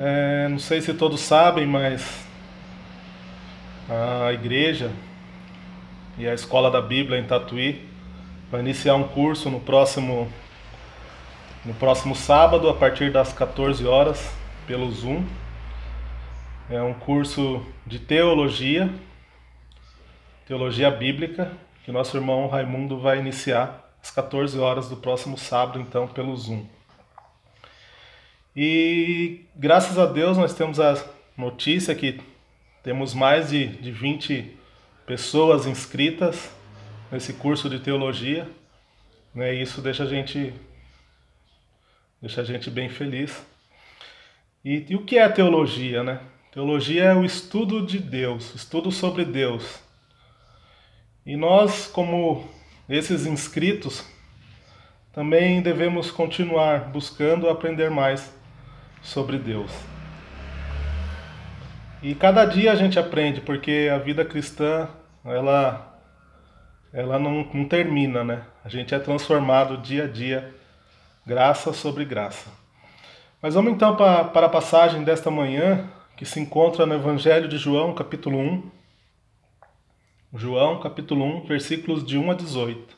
É, não sei se todos sabem, mas a igreja e a escola da Bíblia em Tatuí vai iniciar um curso no próximo no próximo sábado a partir das 14 horas pelo Zoom. É um curso de teologia, teologia bíblica, que nosso irmão Raimundo vai iniciar às 14 horas do próximo sábado, então, pelo Zoom. E graças a Deus nós temos a notícia que temos mais de, de 20 pessoas inscritas nesse curso de teologia. Né? E isso deixa a gente, deixa a gente bem feliz. E, e o que é teologia? Né? Teologia é o estudo de Deus, estudo sobre Deus. E nós, como esses inscritos, também devemos continuar buscando aprender mais sobre Deus. E cada dia a gente aprende, porque a vida cristã, ela ela não, não termina, né? A gente é transformado dia a dia, graça sobre graça. Mas vamos então para, para a passagem desta manhã, que se encontra no Evangelho de João, capítulo 1. João, capítulo 1, versículos de 1 a 18.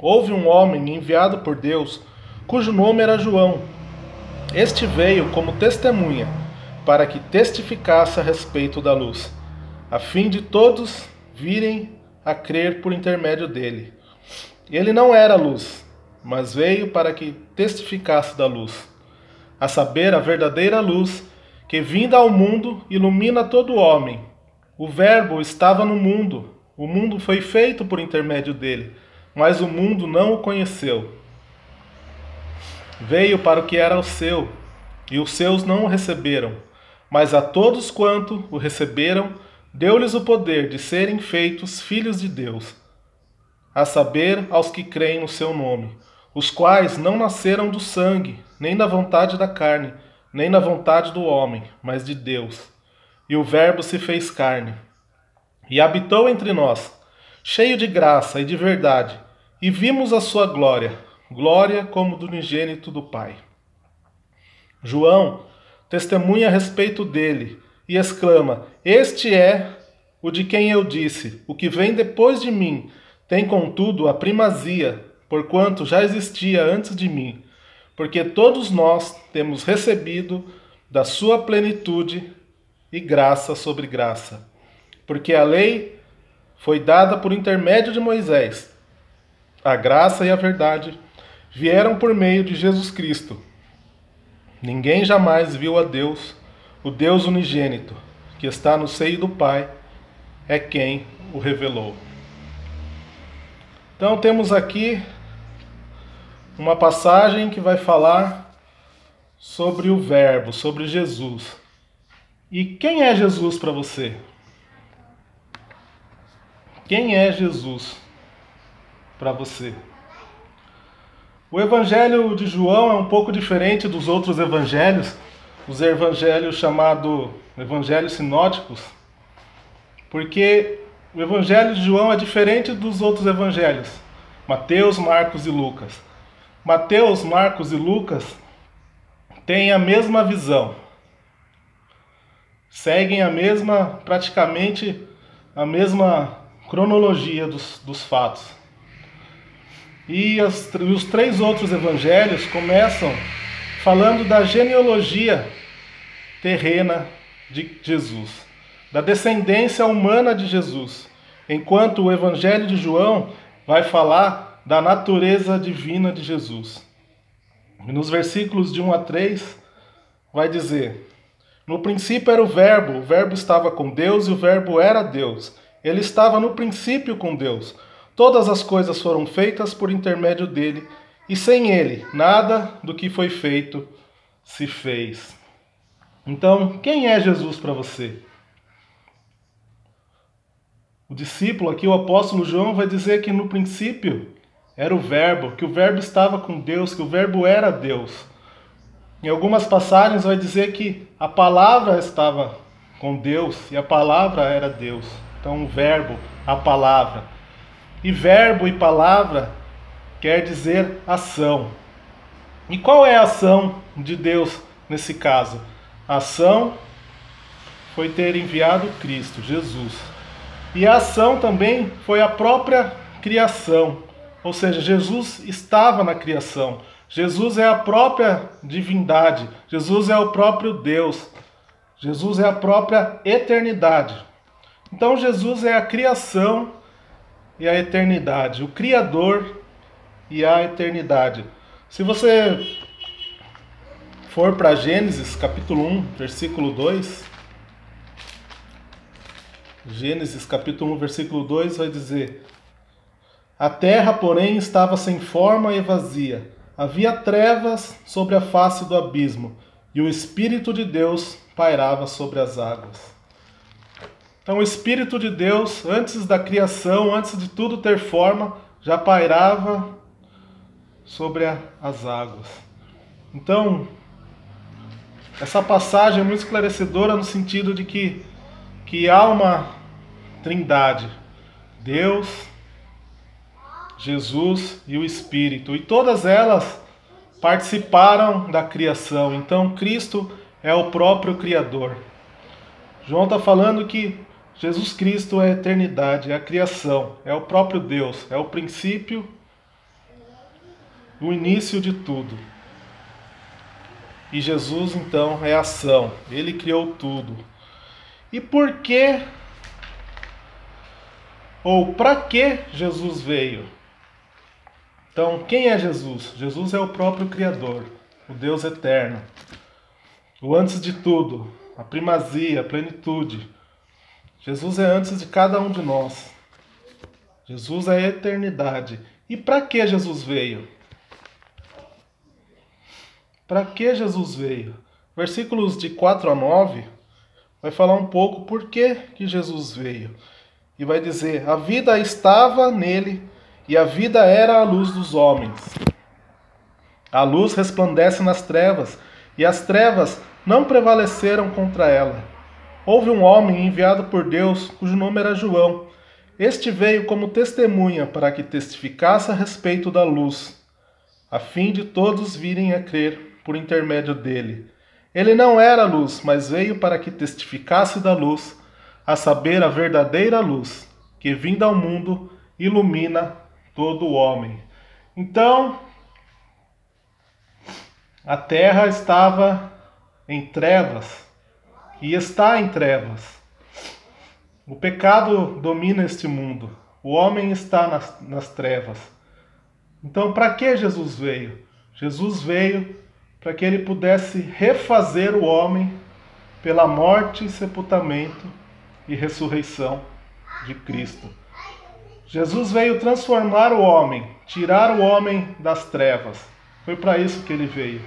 Houve um homem enviado por Deus, cujo nome era João. Este veio como testemunha, para que testificasse a respeito da luz, a fim de todos virem a crer por intermédio dele. Ele não era luz, mas veio para que testificasse da luz, a saber, a verdadeira luz, que vinda ao mundo ilumina todo homem. O Verbo estava no mundo, o mundo foi feito por intermédio dele mas o mundo não o conheceu. Veio para o que era o seu, e os seus não o receberam, mas a todos quanto o receberam, deu-lhes o poder de serem feitos filhos de Deus, a saber, aos que creem no seu nome, os quais não nasceram do sangue, nem da vontade da carne, nem da vontade do homem, mas de Deus. E o Verbo se fez carne, e habitou entre nós, cheio de graça e de verdade e vimos a sua glória, glória como do unigênito do Pai. João testemunha a respeito dele e exclama: Este é o de quem eu disse: O que vem depois de mim tem, contudo, a primazia, porquanto já existia antes de mim, porque todos nós temos recebido da sua plenitude e graça sobre graça. Porque a lei foi dada por intermédio de Moisés a graça e a verdade vieram por meio de Jesus Cristo. Ninguém jamais viu a Deus, o Deus unigênito, que está no seio do Pai, é quem o revelou. Então temos aqui uma passagem que vai falar sobre o Verbo, sobre Jesus. E quem é Jesus para você? Quem é Jesus? Para você. O evangelho de João é um pouco diferente dos outros evangelhos, os evangelhos chamados evangelhos sinóticos, porque o evangelho de João é diferente dos outros evangelhos, Mateus, Marcos e Lucas. Mateus, Marcos e Lucas têm a mesma visão, seguem a mesma, praticamente a mesma cronologia dos, dos fatos. E os três outros evangelhos começam falando da genealogia terrena de Jesus, da descendência humana de Jesus, enquanto o evangelho de João vai falar da natureza divina de Jesus. E nos versículos de 1 a 3 vai dizer: No princípio era o Verbo, o Verbo estava com Deus e o Verbo era Deus. Ele estava no princípio com Deus. Todas as coisas foram feitas por intermédio dele, e sem ele, nada do que foi feito se fez. Então, quem é Jesus para você? O discípulo aqui, o apóstolo João, vai dizer que no princípio era o Verbo, que o Verbo estava com Deus, que o Verbo era Deus. Em algumas passagens vai dizer que a palavra estava com Deus e a palavra era Deus. Então, o Verbo, a palavra. E verbo e palavra quer dizer ação. E qual é a ação de Deus nesse caso? A ação foi ter enviado Cristo, Jesus. E a ação também foi a própria criação. Ou seja, Jesus estava na criação. Jesus é a própria divindade. Jesus é o próprio Deus. Jesus é a própria eternidade. Então, Jesus é a criação e a eternidade, o Criador e a eternidade. Se você for para Gênesis capítulo 1, versículo 2, Gênesis capítulo 1, versículo 2 vai dizer: A terra, porém, estava sem forma e vazia. Havia trevas sobre a face do abismo, e o Espírito de Deus pairava sobre as águas. Então, o Espírito de Deus, antes da criação, antes de tudo ter forma, já pairava sobre a, as águas. Então, essa passagem é muito esclarecedora no sentido de que, que há uma trindade: Deus, Jesus e o Espírito. E todas elas participaram da criação. Então, Cristo é o próprio Criador. João está falando que Jesus Cristo é a eternidade, é a criação, é o próprio Deus, é o princípio o início de tudo. E Jesus então é ação, ele criou tudo. E por que ou para que Jesus veio? Então, quem é Jesus? Jesus é o próprio Criador, o Deus eterno. O antes de tudo, a primazia, a plenitude. Jesus é antes de cada um de nós. Jesus é a eternidade. E para que Jesus veio? Para que Jesus veio? Versículos de 4 a 9 vai falar um pouco por que, que Jesus veio. E vai dizer: A vida estava nele e a vida era a luz dos homens. A luz resplandece nas trevas e as trevas não prevaleceram contra ela. Houve um homem enviado por Deus cujo nome era João. Este veio como testemunha para que testificasse a respeito da luz, a fim de todos virem a crer por intermédio dele. Ele não era luz, mas veio para que testificasse da luz, a saber, a verdadeira luz, que vinda ao mundo ilumina todo o homem. Então, a terra estava em trevas e está em trevas. O pecado domina este mundo. O homem está nas, nas trevas. Então, para que Jesus veio? Jesus veio para que ele pudesse refazer o homem pela morte, sepultamento e ressurreição de Cristo. Jesus veio transformar o homem, tirar o homem das trevas. Foi para isso que ele veio.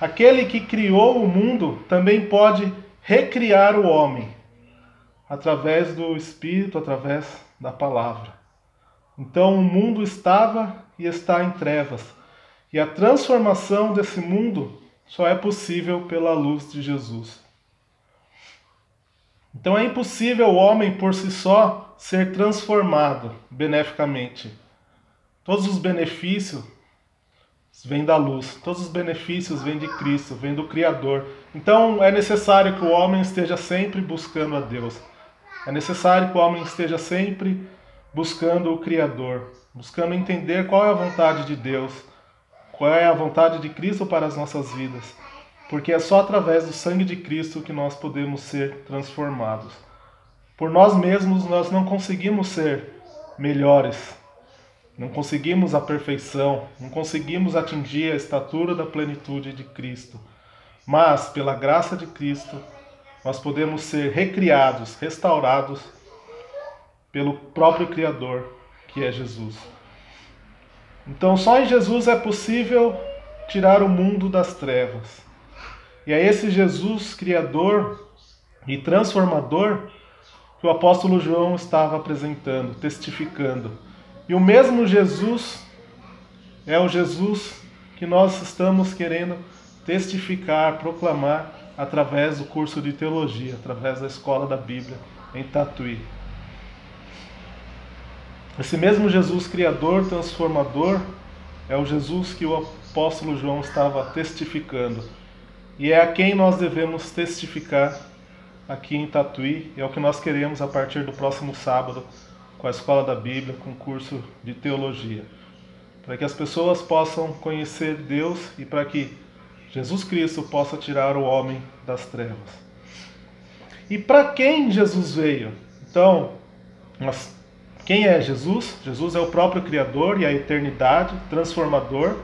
Aquele que criou o mundo também pode recriar o homem através do Espírito, através da palavra. Então o mundo estava e está em trevas e a transformação desse mundo só é possível pela luz de Jesus. Então é impossível o homem por si só ser transformado beneficamente. Todos os benefícios vêm da luz, todos os benefícios vêm de Cristo, vêm do Criador. Então é necessário que o homem esteja sempre buscando a Deus. É necessário que o homem esteja sempre buscando o Criador, buscando entender qual é a vontade de Deus qual é a vontade de Cristo para as nossas vidas, porque é só através do sangue de Cristo que nós podemos ser transformados. Por nós mesmos nós não conseguimos ser melhores, não conseguimos a perfeição, não conseguimos atingir a estatura da plenitude de Cristo. Mas, pela graça de Cristo, nós podemos ser recriados, restaurados pelo próprio Criador, que é Jesus. Então, só em Jesus é possível tirar o mundo das trevas. E é esse Jesus Criador e transformador que o apóstolo João estava apresentando, testificando. E o mesmo Jesus é o Jesus que nós estamos querendo testificar, proclamar através do curso de teologia, através da escola da Bíblia em Tatuí. Esse mesmo Jesus criador, transformador, é o Jesus que o apóstolo João estava testificando. E é a quem nós devemos testificar aqui em Tatuí, é o que nós queremos a partir do próximo sábado com a Escola da Bíblia, com o curso de teologia. Para que as pessoas possam conhecer Deus e para que Jesus Cristo possa tirar o homem das trevas. E para quem Jesus veio? Então, nós, quem é Jesus? Jesus é o próprio Criador e a eternidade, transformador.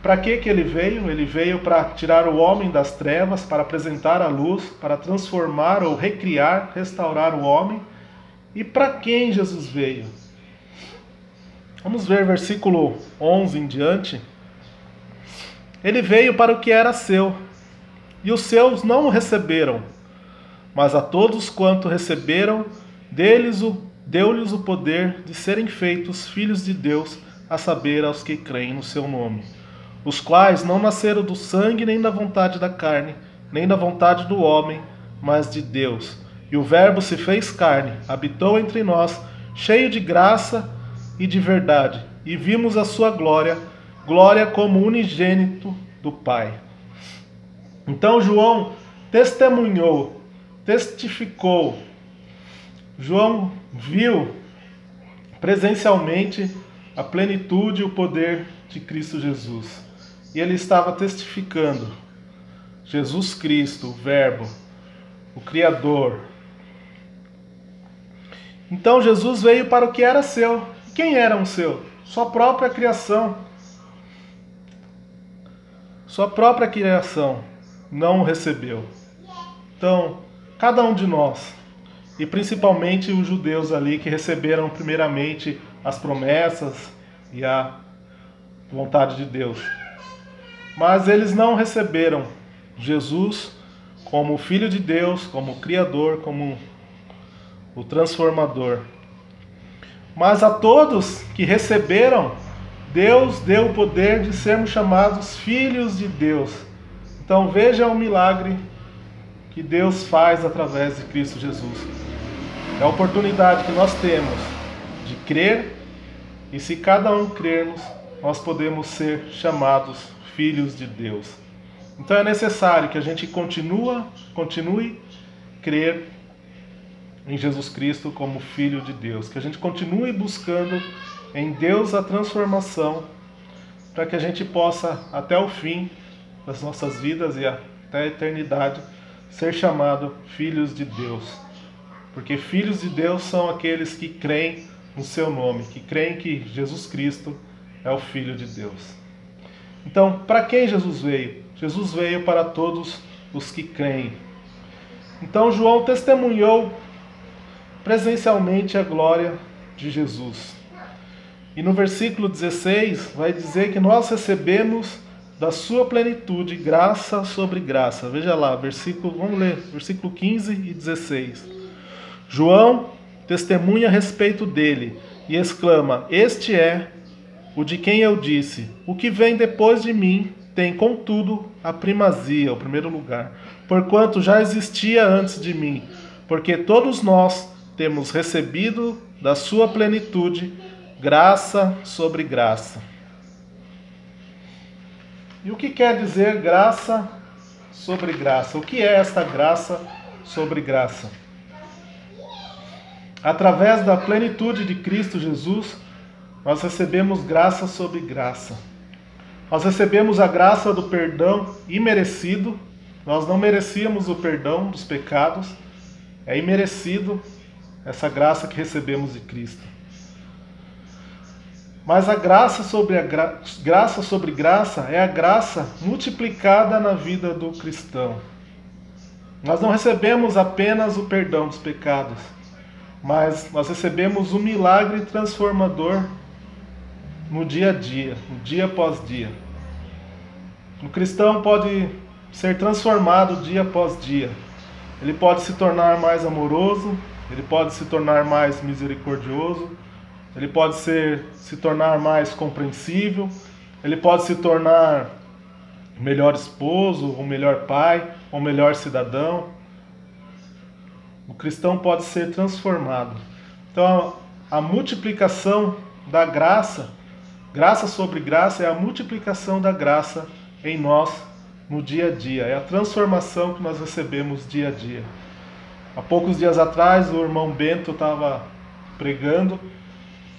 Para que, que ele veio? Ele veio para tirar o homem das trevas, para apresentar a luz, para transformar ou recriar, restaurar o homem. E para quem Jesus veio? Vamos ver versículo 11 em diante. Ele veio para o que era seu, e os seus não o receberam. Mas a todos quanto receberam, deles o deu-lhes o poder de serem feitos filhos de Deus, a saber, aos que creem no seu nome, os quais não nasceram do sangue, nem da vontade da carne, nem da vontade do homem, mas de Deus. E o Verbo se fez carne, habitou entre nós, cheio de graça e de verdade, e vimos a sua glória glória como unigênito do Pai. Então João testemunhou, testificou. João viu presencialmente a plenitude e o poder de Cristo Jesus. E ele estava testificando Jesus Cristo, o Verbo, o Criador. Então Jesus veio para o que era seu. Quem era um seu? Sua própria criação. Sua própria criação não o recebeu. Então, cada um de nós, e principalmente os judeus ali que receberam primeiramente as promessas e a vontade de Deus. Mas eles não receberam Jesus como Filho de Deus, como Criador, como o Transformador. Mas a todos que receberam Deus deu o poder de sermos chamados filhos de Deus. Então veja o milagre que Deus faz através de Cristo Jesus. É a oportunidade que nós temos de crer e se cada um crermos, nós podemos ser chamados filhos de Deus. Então é necessário que a gente continua, continue crer em Jesus Cristo como filho de Deus, que a gente continue buscando em Deus a transformação, para que a gente possa, até o fim das nossas vidas e até a eternidade, ser chamado filhos de Deus. Porque filhos de Deus são aqueles que creem no seu nome, que creem que Jesus Cristo é o Filho de Deus. Então, para quem Jesus veio? Jesus veio para todos os que creem. Então, João testemunhou presencialmente a glória de Jesus. E no versículo 16 vai dizer que nós recebemos da sua plenitude graça sobre graça. Veja lá, versículo, vamos ler, versículo 15 e 16. João testemunha a respeito dele e exclama: Este é o de quem eu disse: O que vem depois de mim tem, contudo, a primazia, o primeiro lugar, porquanto já existia antes de mim, porque todos nós temos recebido da sua plenitude graça sobre graça. E o que quer dizer graça sobre graça? O que é esta graça sobre graça? Através da plenitude de Cristo Jesus, nós recebemos graça sobre graça. Nós recebemos a graça do perdão imerecido. Nós não merecíamos o perdão dos pecados. É imerecido essa graça que recebemos de Cristo. Mas a graça sobre a gra... graça sobre graça é a graça multiplicada na vida do cristão. Nós não recebemos apenas o perdão dos pecados, mas nós recebemos o milagre transformador no dia a dia, no dia após dia. O cristão pode ser transformado dia após dia. Ele pode se tornar mais amoroso, ele pode se tornar mais misericordioso, ele pode ser, se tornar mais compreensível, ele pode se tornar melhor esposo, um melhor pai, um melhor cidadão. O cristão pode ser transformado. Então, a multiplicação da graça, graça sobre graça, é a multiplicação da graça em nós no dia a dia, é a transformação que nós recebemos dia a dia. Há poucos dias atrás, o irmão Bento estava pregando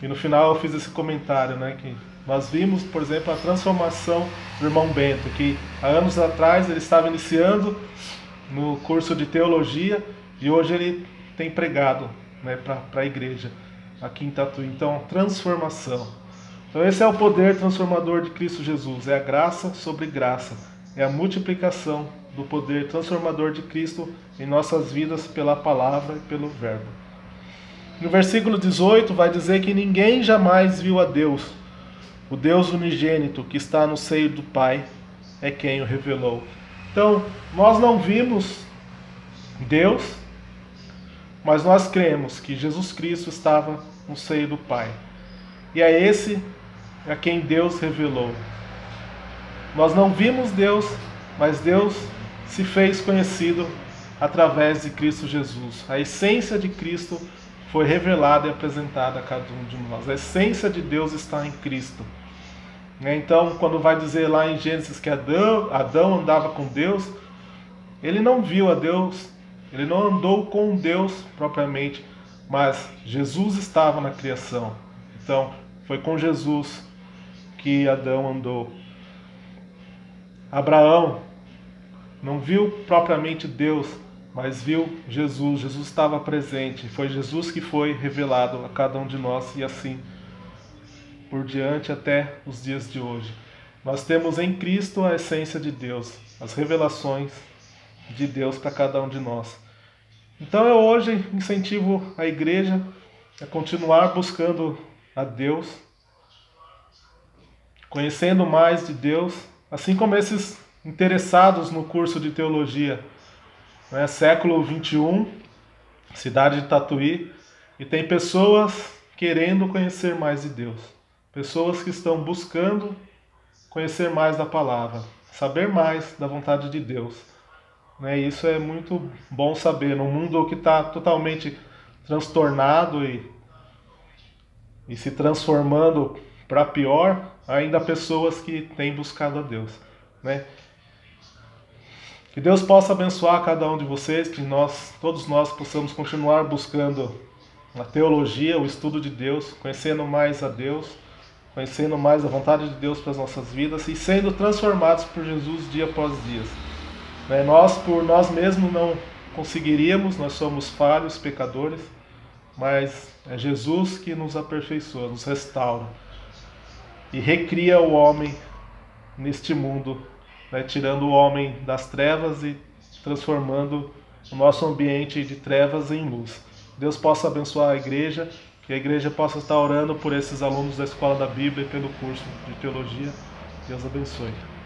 e no final eu fiz esse comentário, né, que nós vimos, por exemplo, a transformação do irmão Bento, que há anos atrás ele estava iniciando no curso de teologia e hoje ele tem pregado né, para a igreja aqui em Tatuí. Então, transformação. Então, esse é o poder transformador de Cristo Jesus: é a graça sobre graça, é a multiplicação do poder transformador de Cristo em nossas vidas pela palavra e pelo Verbo. No versículo 18 vai dizer que ninguém jamais viu a Deus. O Deus unigênito que está no seio do Pai é quem o revelou. Então, nós não vimos Deus, mas nós cremos que Jesus Cristo estava no seio do Pai. E é esse a quem Deus revelou. Nós não vimos Deus, mas Deus se fez conhecido através de Cristo Jesus. A essência de Cristo foi revelada e apresentada a cada um de nós. A essência de Deus está em Cristo. Né? Então, quando vai dizer lá em Gênesis que Adão, Adão andava com Deus, ele não viu a Deus, ele não andou com Deus propriamente, mas Jesus estava na criação. Então, foi com Jesus que Adão andou. Abraão não viu propriamente Deus, mas viu Jesus. Jesus estava presente. Foi Jesus que foi revelado a cada um de nós e assim por diante até os dias de hoje. Nós temos em Cristo a essência de Deus, as revelações de Deus para cada um de nós. Então eu hoje incentivo a igreja a continuar buscando a Deus, conhecendo mais de Deus, assim como esses interessados no curso de teologia, né? século 21, cidade de Tatuí, e tem pessoas querendo conhecer mais de Deus. Pessoas que estão buscando conhecer mais da palavra, saber mais da vontade de Deus. Né? Isso é muito bom saber. Num mundo que está totalmente transtornado e, e se transformando para pior, ainda pessoas que têm buscado a Deus. Né? Que Deus possa abençoar cada um de vocês, que nós, todos nós possamos continuar buscando a teologia, o estudo de Deus, conhecendo mais a Deus conhecendo mais a vontade de Deus para as nossas vidas e sendo transformados por Jesus dia após dia. Né? Nós, por nós mesmos, não conseguiríamos, nós somos falhos, pecadores, mas é Jesus que nos aperfeiçoa, nos restaura e recria o homem neste mundo, né? tirando o homem das trevas e transformando o nosso ambiente de trevas em luz. Deus possa abençoar a igreja que a igreja possa estar orando por esses alunos da Escola da Bíblia e pelo curso de Teologia. Deus abençoe.